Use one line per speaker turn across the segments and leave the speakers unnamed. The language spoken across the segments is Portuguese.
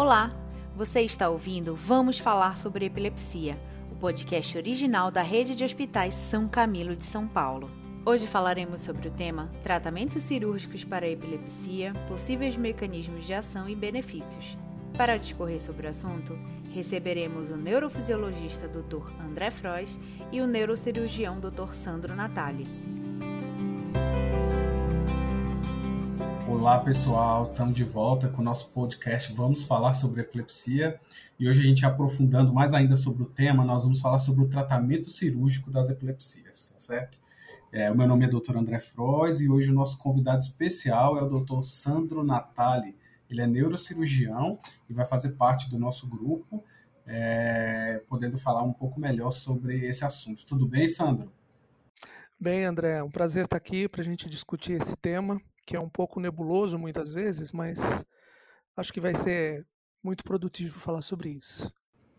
Olá, você está ouvindo Vamos Falar sobre Epilepsia, o podcast original da Rede de Hospitais São Camilo de São Paulo. Hoje falaremos sobre o tema Tratamentos cirúrgicos para a epilepsia, possíveis mecanismos de ação e benefícios. Para discorrer sobre o assunto, receberemos o neurofisiologista Dr. André Frois e o neurocirurgião Dr. Sandro Natali.
Olá pessoal, estamos de volta com o nosso podcast. Vamos falar sobre epilepsia e hoje a gente aprofundando mais ainda sobre o tema, nós vamos falar sobre o tratamento cirúrgico das epilepsias, tá certo? É, o meu nome é Dr. André Frois e hoje o nosso convidado especial é o Dr. Sandro Natali. Ele é neurocirurgião e vai fazer parte do nosso grupo, é, podendo falar um pouco melhor sobre esse assunto. Tudo bem, Sandro?
Bem, André, é um prazer estar aqui para a gente discutir esse tema que é um pouco nebuloso muitas vezes, mas acho que vai ser muito produtivo falar sobre isso.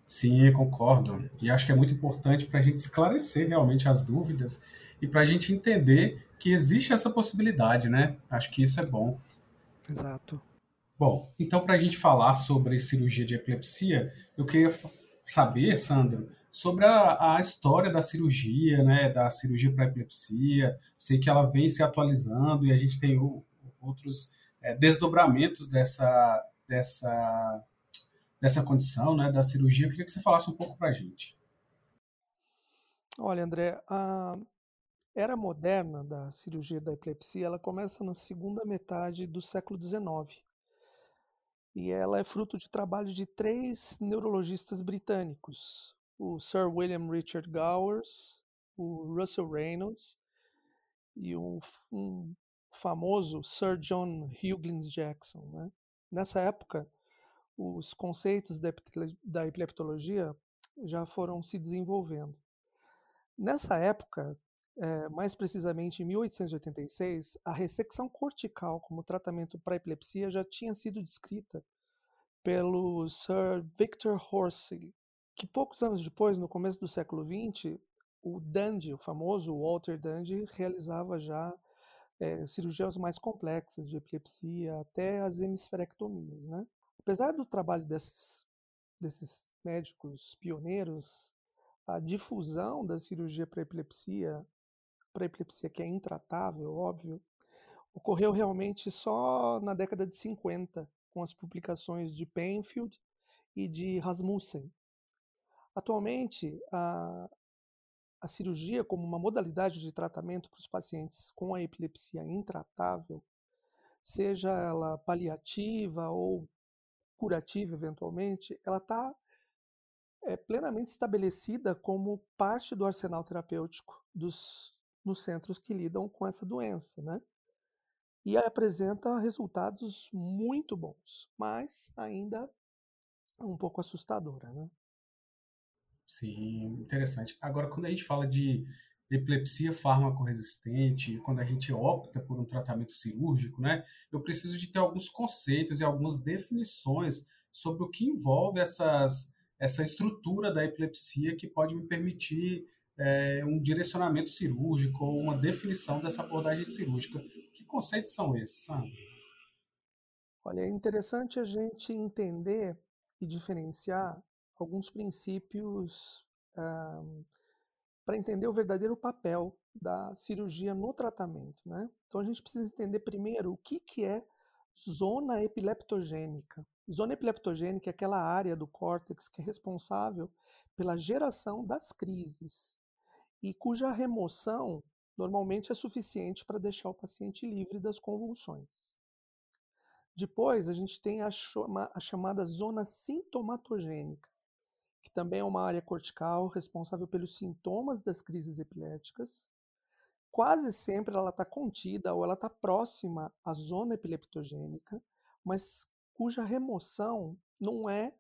Sim, concordo. E acho que é muito importante para a gente esclarecer realmente as dúvidas e para a gente entender que existe essa possibilidade, né? Acho que isso é bom.
Exato.
Bom, então para a gente falar sobre cirurgia de epilepsia, eu queria saber, Sandro, sobre a, a história da cirurgia, né, da cirurgia para epilepsia. Sei que ela vem se atualizando e a gente tem o, outros é, desdobramentos dessa, dessa, dessa condição, né, da cirurgia. Eu queria que você falasse um pouco para a gente.
Olha, André, a era moderna da cirurgia da epilepsia, ela começa na segunda metade do século XIX. E ela é fruto de trabalho de três neurologistas britânicos, o Sir William Richard Gowers, o Russell Reynolds e um, um famoso Sir John Huggins Jackson. Né? Nessa época, os conceitos da epileptologia já foram se desenvolvendo. Nessa época, é, mais precisamente em 1886, a ressecção cortical como tratamento para epilepsia já tinha sido descrita pelo Sir Victor Horsey, que poucos anos depois, no começo do século XX, o Dundee, o famoso Walter Dundee, realizava já é, cirurgias mais complexas de epilepsia, até as hemisferectomias. Né? Apesar do trabalho desses, desses médicos pioneiros, a difusão da cirurgia para epilepsia, para epilepsia que é intratável, óbvio, ocorreu realmente só na década de 50, com as publicações de Penfield e de Rasmussen, Atualmente, a, a cirurgia, como uma modalidade de tratamento para os pacientes com a epilepsia intratável, seja ela paliativa ou curativa, eventualmente, ela está é, plenamente estabelecida como parte do arsenal terapêutico dos, nos centros que lidam com essa doença, né? E apresenta resultados muito bons, mas ainda um pouco assustadora, né?
Sim, interessante. Agora, quando a gente fala de epilepsia fármaco-resistente, quando a gente opta por um tratamento cirúrgico, né, eu preciso de ter alguns conceitos e algumas definições sobre o que envolve essas, essa estrutura da epilepsia que pode me permitir é, um direcionamento cirúrgico ou uma definição dessa abordagem cirúrgica. Que conceitos são esses, Sam?
Olha, é interessante a gente entender e diferenciar alguns princípios uh, para entender o verdadeiro papel da cirurgia no tratamento. Né? Então a gente precisa entender primeiro o que, que é zona epileptogênica. Zona epileptogênica é aquela área do córtex que é responsável pela geração das crises e cuja remoção normalmente é suficiente para deixar o paciente livre das convulsões. Depois, a gente tem a, chama, a chamada zona sintomatogênica, que também é uma área cortical responsável pelos sintomas das crises epiléticas. Quase sempre ela está contida ou ela está próxima à zona epileptogênica, mas cuja remoção não é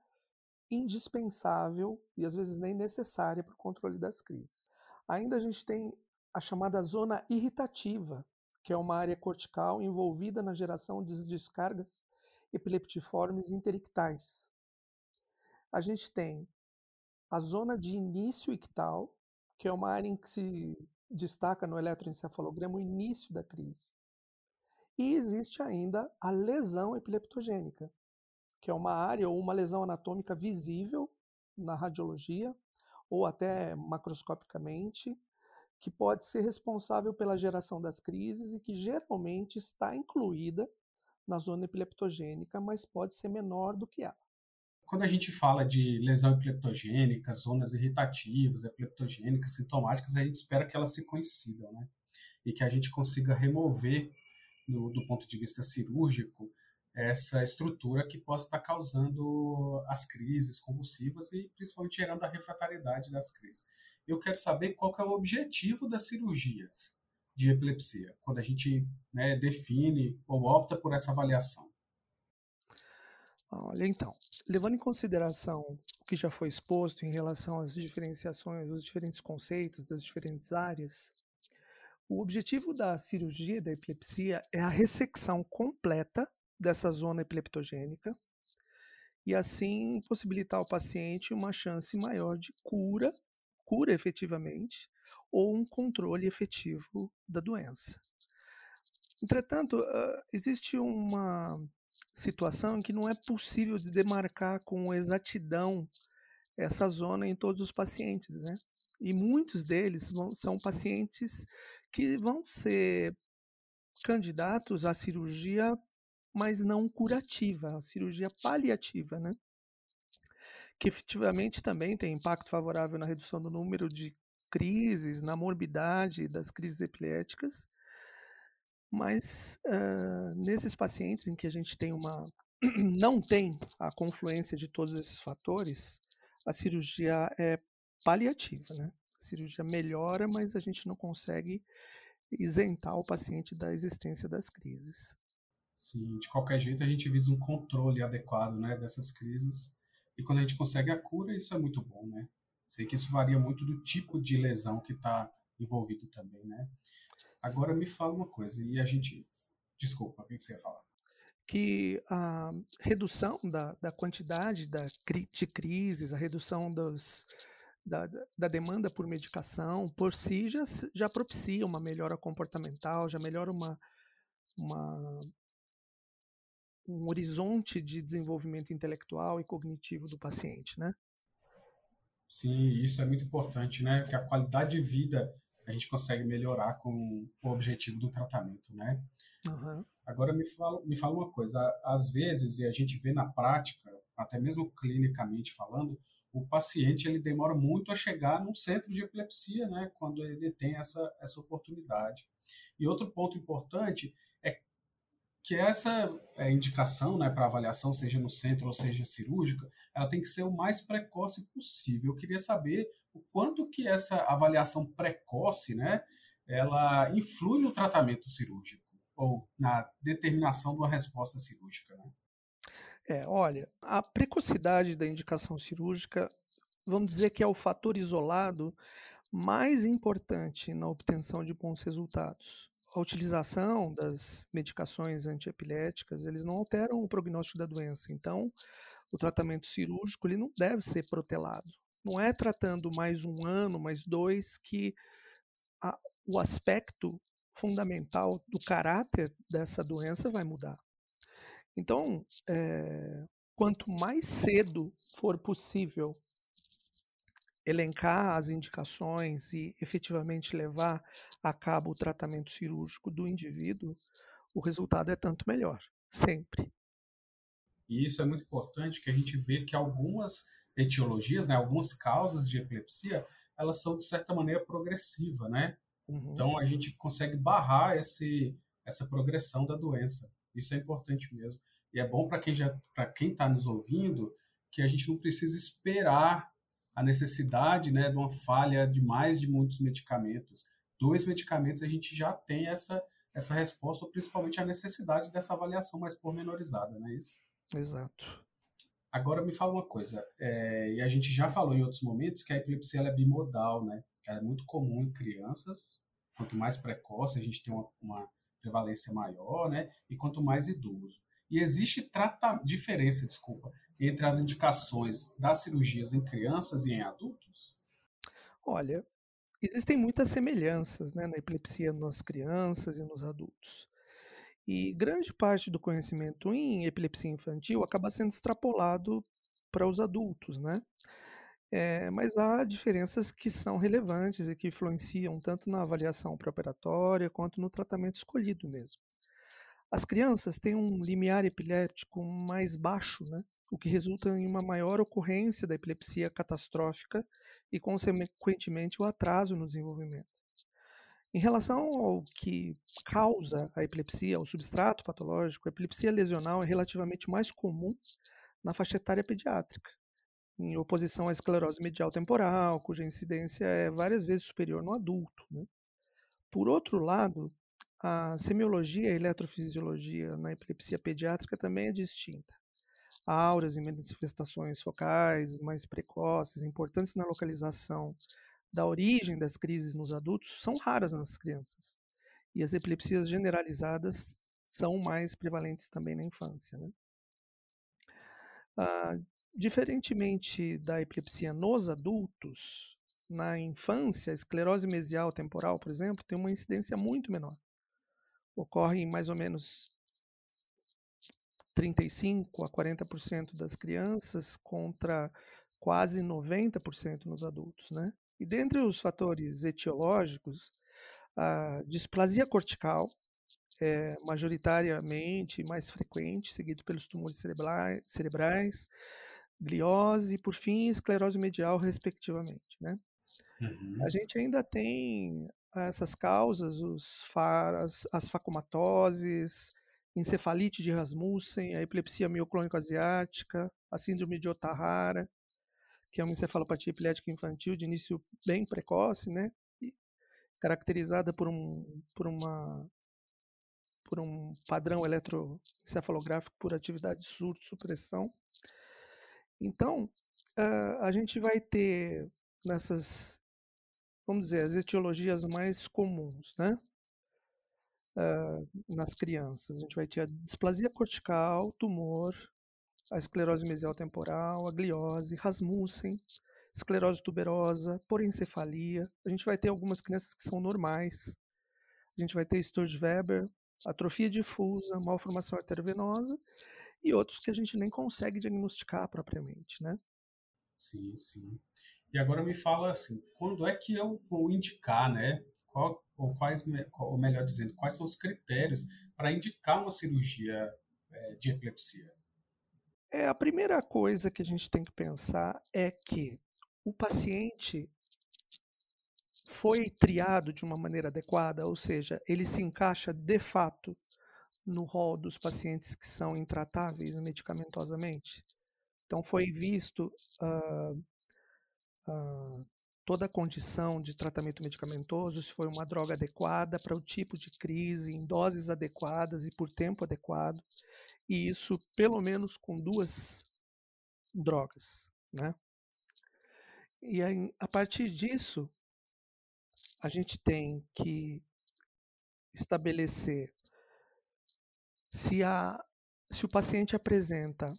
indispensável e às vezes nem necessária para o controle das crises. Ainda a gente tem a chamada zona irritativa, que é uma área cortical envolvida na geração de descargas epileptiformes interictais. A gente tem a zona de início ictal, que é uma área em que se destaca no eletroencefalograma o início da crise. E existe ainda a lesão epileptogênica, que é uma área ou uma lesão anatômica visível na radiologia ou até macroscopicamente, que pode ser responsável pela geração das crises e que geralmente está incluída na zona epileptogênica, mas pode ser menor do que ela.
Quando a gente fala de lesão epileptogênica, zonas irritativas, epileptogênicas, sintomáticas, a gente espera que elas se coincidam, né? E que a gente consiga remover, no, do ponto de vista cirúrgico, essa estrutura que possa estar causando as crises convulsivas e principalmente gerando a refratariedade das crises. Eu quero saber qual que é o objetivo das cirurgias de epilepsia, quando a gente né, define ou opta por essa avaliação.
Olha, então, levando em consideração o que já foi exposto em relação às diferenciações, os diferentes conceitos das diferentes áreas, o objetivo da cirurgia da epilepsia é a ressecção completa dessa zona epileptogênica e assim possibilitar ao paciente uma chance maior de cura, cura efetivamente, ou um controle efetivo da doença. Entretanto, existe uma situação em que não é possível de demarcar com exatidão essa zona em todos os pacientes, né? E muitos deles vão, são pacientes que vão ser candidatos à cirurgia, mas não curativa, a cirurgia paliativa, né? Que efetivamente também tem impacto favorável na redução do número de crises, na morbidade das crises epiléticas, mas uh, nesses pacientes em que a gente tem uma não tem a confluência de todos esses fatores, a cirurgia é paliativa, né? A cirurgia melhora, mas a gente não consegue isentar o paciente da existência das crises.
Sim, de qualquer jeito a gente visa um controle adequado, né, dessas crises. E quando a gente consegue a cura, isso é muito bom, né? Sei que isso varia muito do tipo de lesão que está envolvido também, né? Agora me fala uma coisa, e a gente. Desculpa, o que você ia falar?
Que a redução da, da quantidade da, de crises, a redução dos, da, da, demanda por medicação, por si já, já propicia uma melhora comportamental, já melhora uma, uma, um horizonte de desenvolvimento intelectual e cognitivo do paciente, né?
Sim, isso é muito importante, né? Que a qualidade de vida a gente consegue melhorar com o objetivo do tratamento, né? Uhum. Agora me fala, me fala uma coisa, às vezes, e a gente vê na prática, até mesmo clinicamente falando, o paciente ele demora muito a chegar num centro de epilepsia, né, quando ele tem essa, essa oportunidade. E outro ponto importante é que essa é, indicação né, para avaliação, seja no centro ou seja cirúrgica, ela tem que ser o mais precoce possível. Eu queria saber o quanto que essa avaliação precoce, né, ela influi no tratamento cirúrgico ou na determinação de uma resposta cirúrgica. Né?
É, olha, a precocidade da indicação cirúrgica, vamos dizer que é o fator isolado mais importante na obtenção de bons resultados. A utilização das medicações antiepiléticas, eles não alteram o prognóstico da doença. Então, o tratamento cirúrgico ele não deve ser protelado. Não é tratando mais um ano, mais dois, que a, o aspecto fundamental do caráter dessa doença vai mudar. Então, é, quanto mais cedo for possível elencar as indicações e efetivamente levar a cabo o tratamento cirúrgico do indivíduo, o resultado é tanto melhor, sempre.
E isso é muito importante, que a gente vê que algumas etiologias, né, algumas causas de epilepsia, elas são de certa maneira progressiva, né? Uhum. Então a gente consegue barrar esse, essa progressão da doença. Isso é importante mesmo. E é bom para quem já para quem está nos ouvindo que a gente não precisa esperar a necessidade, né, de uma falha de mais de muitos medicamentos. Dois medicamentos a gente já tem essa essa resposta, ou principalmente a necessidade dessa avaliação mais pormenorizada, não é isso?
Exato.
Agora me fala uma coisa, é, e a gente já falou em outros momentos que a epilepsia é bimodal, né? Ela é muito comum em crianças, quanto mais precoce a gente tem uma, uma prevalência maior, né? E quanto mais idoso. E existe trata diferença, desculpa, entre as indicações das cirurgias em crianças e em adultos?
Olha, existem muitas semelhanças né, na epilepsia nas crianças e nos adultos. E grande parte do conhecimento em epilepsia infantil acaba sendo extrapolado para os adultos, né? É, mas há diferenças que são relevantes e que influenciam tanto na avaliação pré-operatória quanto no tratamento escolhido mesmo. As crianças têm um limiar epilético mais baixo, né? o que resulta em uma maior ocorrência da epilepsia catastrófica e, consequentemente, o atraso no desenvolvimento. Em relação ao que causa a epilepsia, o substrato patológico, a epilepsia lesional é relativamente mais comum na faixa etária pediátrica, em oposição à esclerose medial temporal, cuja incidência é várias vezes superior no adulto. Né? Por outro lado, a semiologia e a eletrofisiologia na epilepsia pediátrica também é distinta. Há auras e manifestações focais mais precoces, importantes na localização da origem das crises nos adultos são raras nas crianças. E as epilepsias generalizadas são mais prevalentes também na infância. Né? Ah, diferentemente da epilepsia nos adultos, na infância, a esclerose mesial temporal, por exemplo, tem uma incidência muito menor. Ocorre em mais ou menos 35 a 40% das crianças contra quase 90% nos adultos, né? E dentre os fatores etiológicos, a displasia cortical é majoritariamente mais frequente, seguido pelos tumores cerebrais, cerebrais gliose e, por fim, esclerose medial, respectivamente. Né? Uhum. A gente ainda tem essas causas, os as, as facomatoses, encefalite de Rasmussen, a epilepsia mioclônica asiática, a síndrome de Otahara, que é uma encefalopatia epilética infantil de início bem precoce, né? Caracterizada por um, por uma por um padrão eletroencefalográfico por atividade de surto, supressão. Então, a gente vai ter nessas, vamos dizer, as etiologias mais comuns, né? Uh, nas crianças. A gente vai ter a displasia cortical, tumor, a esclerose mesial temporal, a gliose, Rasmussen, esclerose tuberosa, porencefalia. A gente vai ter algumas crianças que são normais. A gente vai ter Sturge-Weber, atrofia difusa, malformação arteriovenosa e outros que a gente nem consegue diagnosticar propriamente, né?
Sim, sim. E agora me fala assim, quando é que eu vou indicar, né? Qual, ou quais, ou melhor dizendo, quais são os critérios para indicar uma cirurgia é, de epilepsia?
É, a primeira coisa que a gente tem que pensar é que o paciente foi triado de uma maneira adequada, ou seja, ele se encaixa de fato no rol dos pacientes que são intratáveis medicamentosamente. Então, foi visto uh, uh, toda a condição de tratamento medicamentoso, se foi uma droga adequada para o tipo de crise, em doses adequadas e por tempo adequado, e isso pelo menos com duas drogas, né? E aí, a partir disso, a gente tem que estabelecer se, a, se o paciente apresenta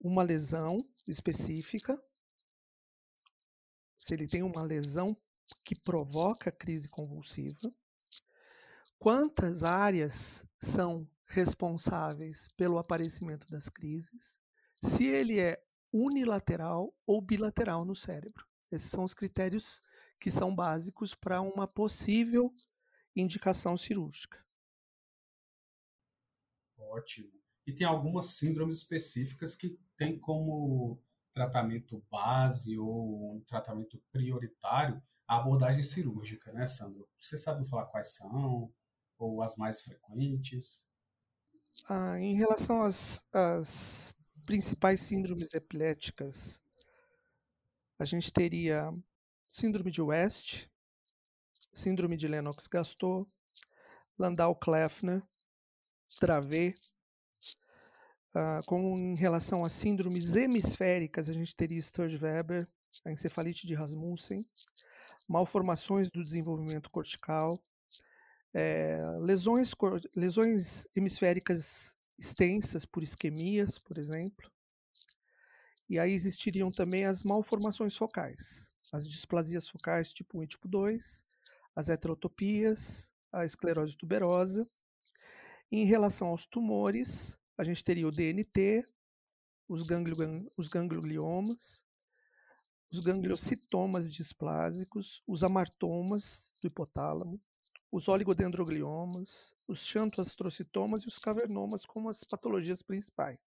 uma lesão específica, se ele tem uma lesão que provoca crise convulsiva, quantas áreas são responsáveis pelo aparecimento das crises, se ele é unilateral ou bilateral no cérebro. Esses são os critérios que são básicos para uma possível indicação cirúrgica.
Ótimo. E tem algumas síndromes específicas que tem como tratamento base ou um tratamento prioritário a abordagem cirúrgica, né, Sandro? Você sabe falar quais são ou as mais frequentes?
Ah, em relação às, às principais síndromes epiléticas, a gente teria síndrome de West, síndrome de Lennox-Gastaut, Landau-Kleffner, Dravet, Uh, como em relação às síndromes hemisféricas, a gente teria Sturge-Weber, a encefalite de Rasmussen, malformações do desenvolvimento cortical, é, lesões, lesões hemisféricas extensas por isquemias, por exemplo. E aí existiriam também as malformações focais, as displasias focais tipo 1 e tipo 2, as heterotopias, a esclerose tuberosa Em relação aos tumores, a gente teria o DNT, os, ganglio, os gangliomas, os gangliocitomas displásicos, os amartomas do hipotálamo, os oligodendrogliomas, os xantoastrocitomas e os cavernomas como as patologias principais.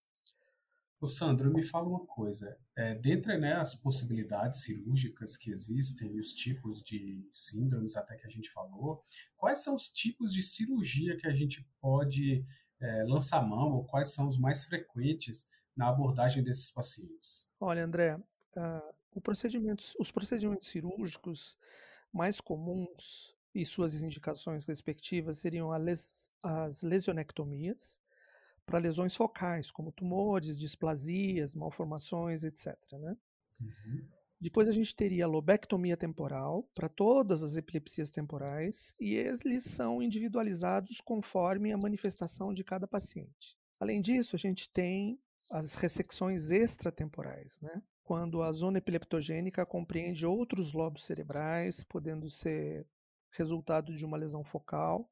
O Sandro, me fala uma coisa. É, dentre né, as possibilidades cirúrgicas que existem e os tipos de síndromes até que a gente falou, quais são os tipos de cirurgia que a gente pode é, lançar mão ou quais são os mais frequentes na abordagem desses pacientes?
Olha, André, uh, procedimentos, os procedimentos cirúrgicos mais comuns e suas indicações respectivas seriam les, as lesionectomias, para lesões focais, como tumores, displasias, malformações, etc. Né? Uhum. Depois a gente teria a lobectomia temporal para todas as epilepsias temporais e eles são individualizados conforme a manifestação de cada paciente. Além disso, a gente tem as ressecções extratemporais, né? quando a zona epileptogênica compreende outros lobos cerebrais, podendo ser resultado de uma lesão focal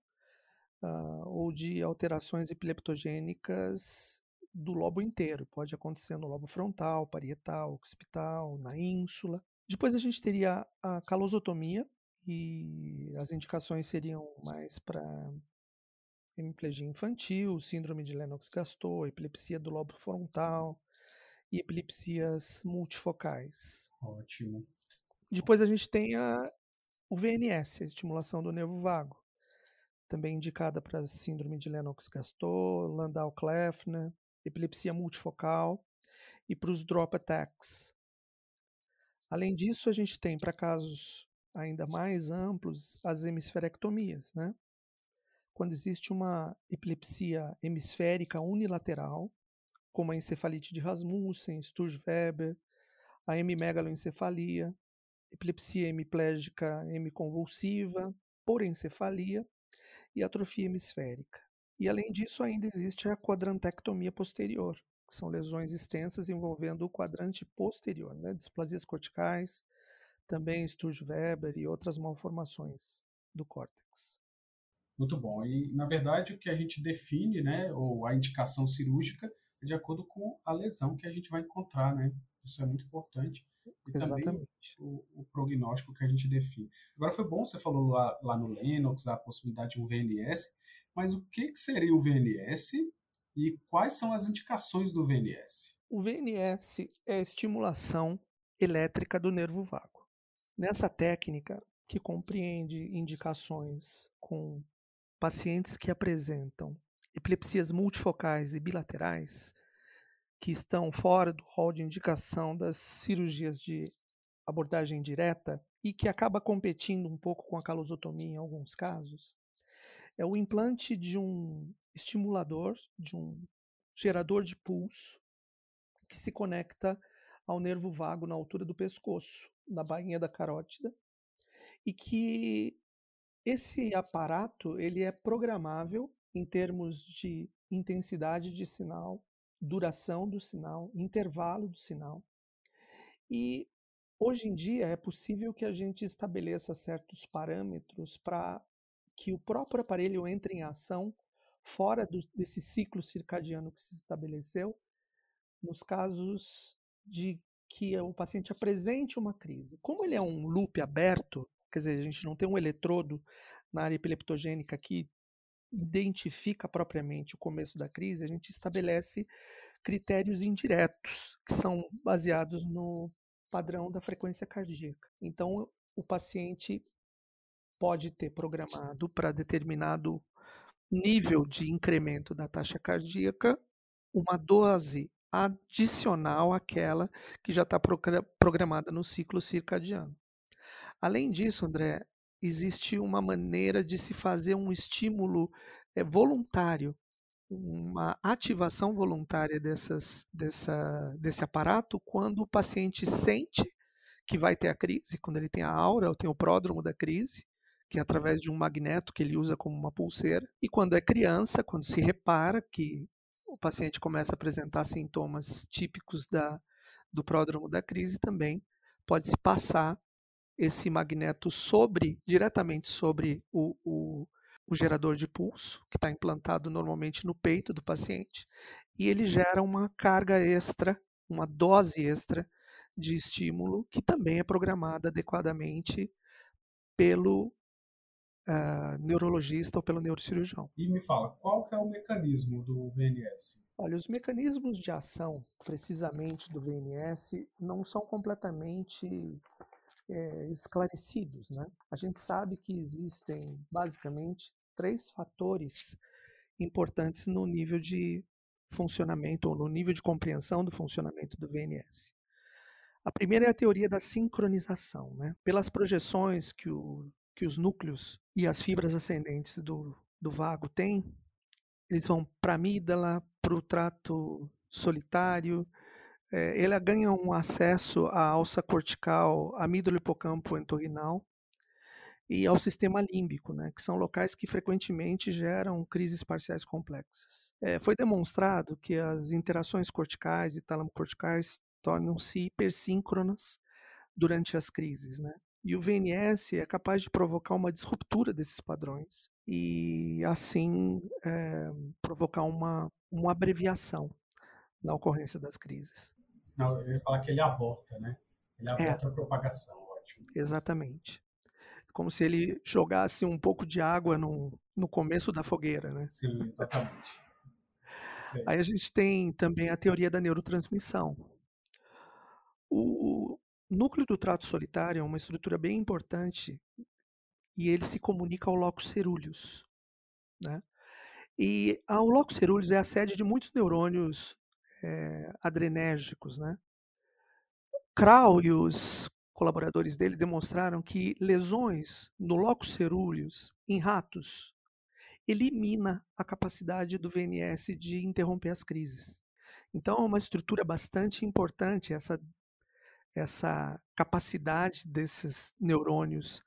uh, ou de alterações epileptogênicas do lobo inteiro. Pode acontecer no lobo frontal, parietal, occipital, na ínsula. Depois a gente teria a calosotomia, e as indicações seriam mais para hemiplegia infantil, síndrome de Lennox-Gastaut, epilepsia do lobo frontal e epilepsias multifocais.
Ótimo.
Depois a gente tem a, o VNS, a estimulação do nervo vago também indicada para síndrome de Lennox-Gastaut, Landau-Kleffner, epilepsia multifocal e para os drop attacks. Além disso, a gente tem para casos ainda mais amplos as hemisferectomias, né? Quando existe uma epilepsia hemisférica unilateral, como a encefalite de Rasmussen, Sturge-Weber, a hemimegaloencefalia, epilepsia hemiplégica hemiconvulsiva, por encefalia e atrofia hemisférica. E além disso, ainda existe a quadrantectomia posterior, que são lesões extensas envolvendo o quadrante posterior, né? displasias corticais, também Sturge-Weber e outras malformações do córtex.
Muito bom. E, na verdade, o que a gente define, né, ou a indicação cirúrgica, é de acordo com a lesão que a gente vai encontrar, né? Isso é muito importante. E Exatamente. também o, o, prognóstico que a gente define. Agora foi bom, você falou lá, lá no Lennox a possibilidade de um VNS, mas o que, que seria o VNS e quais são as indicações do VNS?
O VNS é a estimulação elétrica do nervo vago. Nessa técnica, que compreende indicações com pacientes que apresentam epilepsias multifocais e bilaterais, que estão fora do rol de indicação das cirurgias de abordagem direta e que acaba competindo um pouco com a calosotomia em alguns casos, é o implante de um estimulador, de um gerador de pulso que se conecta ao nervo vago na altura do pescoço, na bainha da carótida, e que esse aparato ele é programável em termos de intensidade de sinal duração do sinal, intervalo do sinal. E hoje em dia é possível que a gente estabeleça certos parâmetros para que o próprio aparelho entre em ação fora do, desse ciclo circadiano que se estabeleceu, nos casos de que o paciente apresente uma crise. Como ele é um loop aberto, quer dizer, a gente não tem um eletrodo na área epileptogênica que identifica propriamente o começo da crise, a gente estabelece critérios indiretos, que são baseados no padrão da frequência cardíaca. Então, o paciente pode ter programado para determinado nível de incremento da taxa cardíaca uma dose adicional àquela que já está programada no ciclo circadiano. Além disso, André, existe uma maneira de se fazer um estímulo é, voluntário, uma ativação voluntária dessas, dessa, desse aparato quando o paciente sente que vai ter a crise, quando ele tem a aura, ou tem o pródromo da crise, que é através de um magneto que ele usa como uma pulseira, e quando é criança, quando se repara que o paciente começa a apresentar sintomas típicos da, do pródromo da crise também, pode-se passar esse magneto sobre, diretamente sobre o, o, o gerador de pulso, que está implantado normalmente no peito do paciente, e ele gera uma carga extra, uma dose extra de estímulo, que também é programada adequadamente pelo uh, neurologista ou pelo neurocirurgião.
E me fala, qual que é o mecanismo do VNS?
Olha, os mecanismos de ação, precisamente do VNS, não são completamente é, esclarecidos. Né? A gente sabe que existem, basicamente, três fatores importantes no nível de funcionamento ou no nível de compreensão do funcionamento do VNS. A primeira é a teoria da sincronização. Né? Pelas projeções que, o, que os núcleos e as fibras ascendentes do, do vago têm, eles vão para a amígdala, para o trato solitário, é, ganha um acesso à alça cortical, amígdalo hipocampo entorrinal e ao sistema límbico, né, que são locais que frequentemente geram crises parciais complexas. É, foi demonstrado que as interações corticais e talamo-corticais tornam-se hipersíncronas durante as crises, né? E o VNS é capaz de provocar uma disruptura desses padrões e, assim, é, provocar uma, uma abreviação na ocorrência das crises.
Não, eu ia falar que ele aborta, né? Ele é. aborta é. a propagação, ótimo.
Exatamente. Como se ele jogasse um pouco de água no, no começo da fogueira, né?
Sim, exatamente.
Aí. aí a gente tem também a teoria da neurotransmissão. O núcleo do trato solitário é uma estrutura bem importante e ele se comunica ao locus ceruleus, né? E o locus ceruleus é a sede de muitos neurônios é, adrenérgicos. Né? Krau e os colaboradores dele demonstraram que lesões no locus cerúleus em ratos elimina a capacidade do VNS de interromper as crises. Então, é uma estrutura bastante importante essa, essa capacidade desses neurônios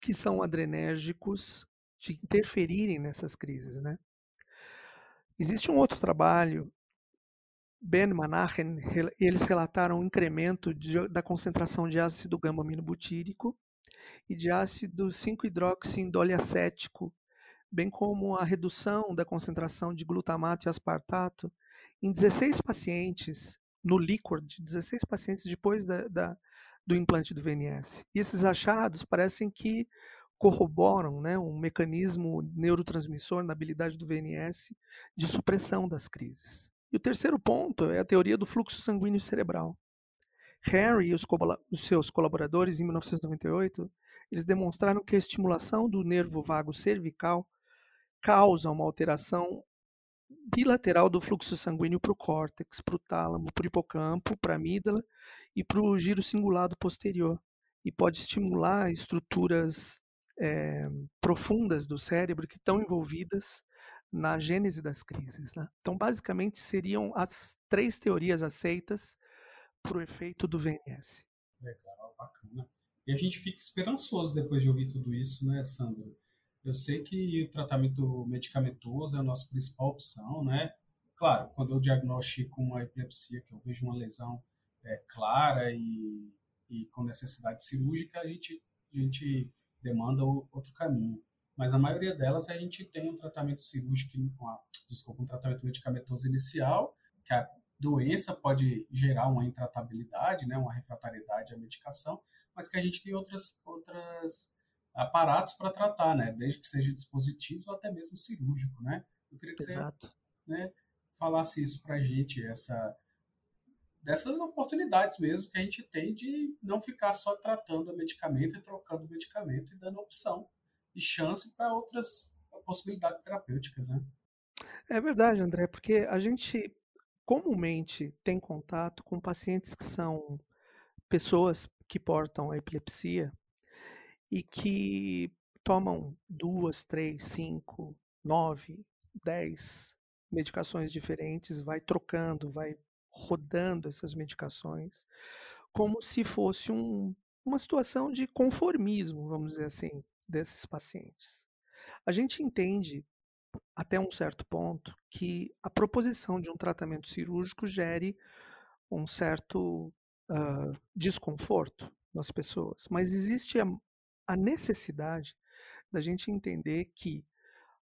que são adrenérgicos de interferirem nessas crises, né? Existe um outro trabalho Ben Manachen, eles relataram um incremento de, da concentração de ácido gama-aminobutírico e de ácido 5-hidroxiindoliacético, bem como a redução da concentração de glutamato e aspartato em 16 pacientes, no líquor de 16 pacientes depois da, da, do implante do VNS. E esses achados parecem que corroboram né, um mecanismo neurotransmissor na habilidade do VNS de supressão das crises. E o terceiro ponto é a teoria do fluxo sanguíneo cerebral. Harry e os, os seus colaboradores, em 1998, eles demonstraram que a estimulação do nervo vago cervical causa uma alteração bilateral do fluxo sanguíneo para o córtex, para o tálamo, para o hipocampo, para a amígdala e para o giro cingulado posterior. E pode estimular estruturas é, profundas do cérebro que estão envolvidas na gênese das crises. Né? Então, basicamente, seriam as três teorias aceitas para o efeito do VNS.
Legal, bacana. E a gente fica esperançoso depois de ouvir tudo isso, né, Sandro? Eu sei que o tratamento medicamentoso é a nossa principal opção, né? Claro, quando eu diagnostico uma epilepsia, que eu vejo uma lesão é, clara e, e com necessidade cirúrgica, a gente, a gente demanda outro caminho mas a maioria delas a gente tem um tratamento cirúrgico, uma, desculpa, um tratamento medicamentoso inicial, que a doença pode gerar uma intratabilidade, né, uma refratariedade à medicação, mas que a gente tem outras, outras aparatos para tratar, né, desde que seja dispositivos ou até mesmo cirúrgico, né.
Eu queria que Exato.
você né, falasse isso para a gente, essa dessas oportunidades mesmo que a gente tem de não ficar só tratando o medicamento e trocando o medicamento e dando opção e chance para outras possibilidades terapêuticas, né?
É verdade, André, porque a gente comumente tem contato com pacientes que são pessoas que portam a epilepsia e que tomam duas, três, cinco, nove, dez medicações diferentes, vai trocando, vai rodando essas medicações, como se fosse um, uma situação de conformismo, vamos dizer assim desses pacientes. A gente entende, até um certo ponto, que a proposição de um tratamento cirúrgico gere um certo uh, desconforto nas pessoas, mas existe a, a necessidade da gente entender que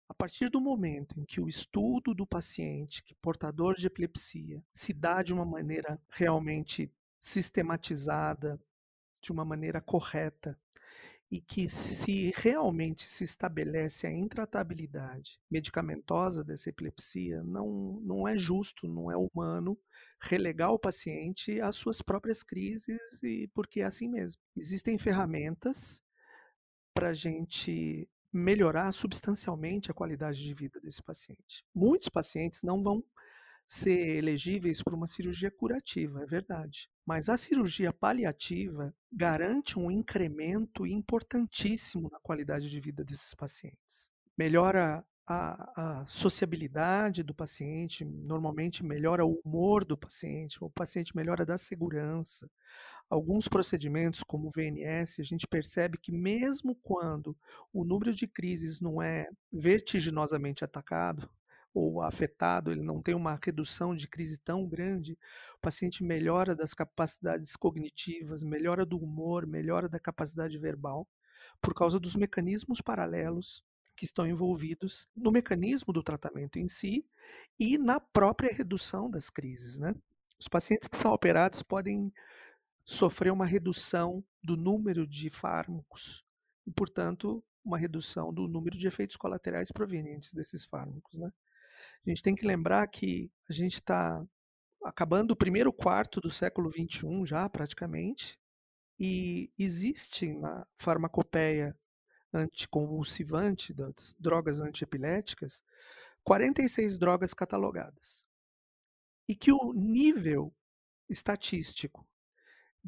a partir do momento em que o estudo do paciente que portador de epilepsia se dá de uma maneira realmente sistematizada, de uma maneira correta, e que se realmente se estabelece a intratabilidade medicamentosa dessa epilepsia, não, não é justo, não é humano relegar o paciente às suas próprias crises e porque é assim mesmo. Existem ferramentas para a gente melhorar substancialmente a qualidade de vida desse paciente. Muitos pacientes não vão ser elegíveis para uma cirurgia curativa, é verdade. Mas a cirurgia paliativa garante um incremento importantíssimo na qualidade de vida desses pacientes. Melhora a, a, sociabilidade do paciente, normalmente melhora o humor do paciente, o paciente melhora da segurança. Alguns procedimentos, como o VNS, a gente percebe que mesmo quando o número de crises não é vertiginosamente atacado, ou afetado, ele não tem uma redução de crise tão grande, o paciente melhora das capacidades cognitivas, melhora do humor, melhora da capacidade verbal, por causa dos mecanismos paralelos que estão envolvidos no mecanismo do tratamento em si e na própria redução das crises. Né? Os pacientes que são operados podem sofrer uma redução do número de fármacos e, portanto, uma redução do número de efeitos colaterais provenientes desses fármacos. Né? A gente tem que lembrar que a gente está acabando o primeiro quarto do século XXI já, praticamente, e existe na farmacopeia anticonvulsivante das drogas antiepiléticas 46 drogas catalogadas. E que o nível estatístico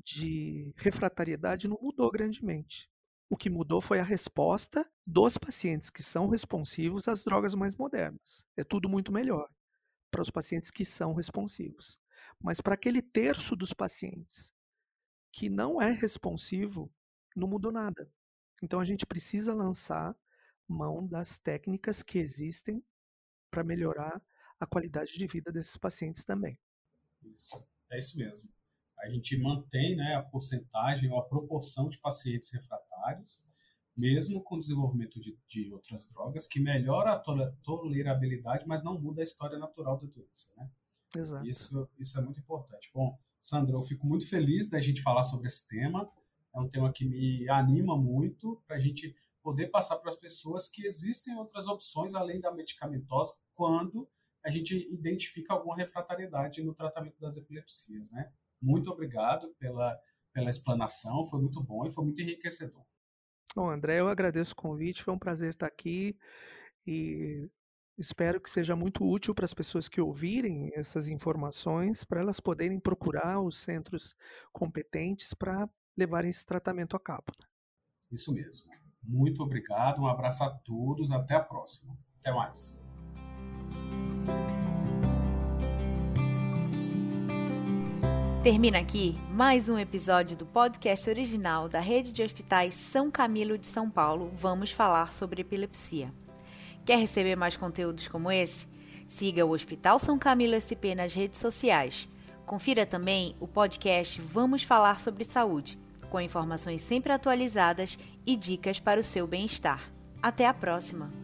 de refratariedade não mudou grandemente. O que mudou foi a resposta dos pacientes que são responsivos às drogas mais modernas. É tudo muito melhor para os pacientes que são responsivos. Mas para aquele terço dos pacientes que não é responsivo, não mudou nada. Então a gente precisa lançar mão das técnicas que existem para melhorar a qualidade de vida desses pacientes também.
Isso, é isso mesmo a gente mantém né, a porcentagem ou a proporção de pacientes refratários, mesmo com o desenvolvimento de, de outras drogas, que melhora a tolerabilidade, mas não muda a história natural da doença. Né?
Exato.
Isso, isso é muito importante. Bom, Sandra, eu fico muito feliz da gente falar sobre esse tema. É um tema que me anima muito para a gente poder passar para as pessoas que existem outras opções além da medicamentosa quando a gente identifica alguma refratariedade no tratamento das epilepsias, né? Muito obrigado pela, pela explanação, foi muito bom e foi muito enriquecedor.
Bom, André, eu agradeço o convite, foi um prazer estar aqui e espero que seja muito útil para as pessoas que ouvirem essas informações, para elas poderem procurar os centros competentes para levarem esse tratamento a cabo. Né?
Isso mesmo. Muito obrigado, um abraço a todos, até a próxima. Até mais.
Termina aqui mais um episódio do podcast original da Rede de Hospitais São Camilo de São Paulo. Vamos falar sobre epilepsia. Quer receber mais conteúdos como esse? Siga o Hospital São Camilo SP nas redes sociais. Confira também o podcast Vamos Falar sobre Saúde, com informações sempre atualizadas e dicas para o seu bem-estar. Até a próxima!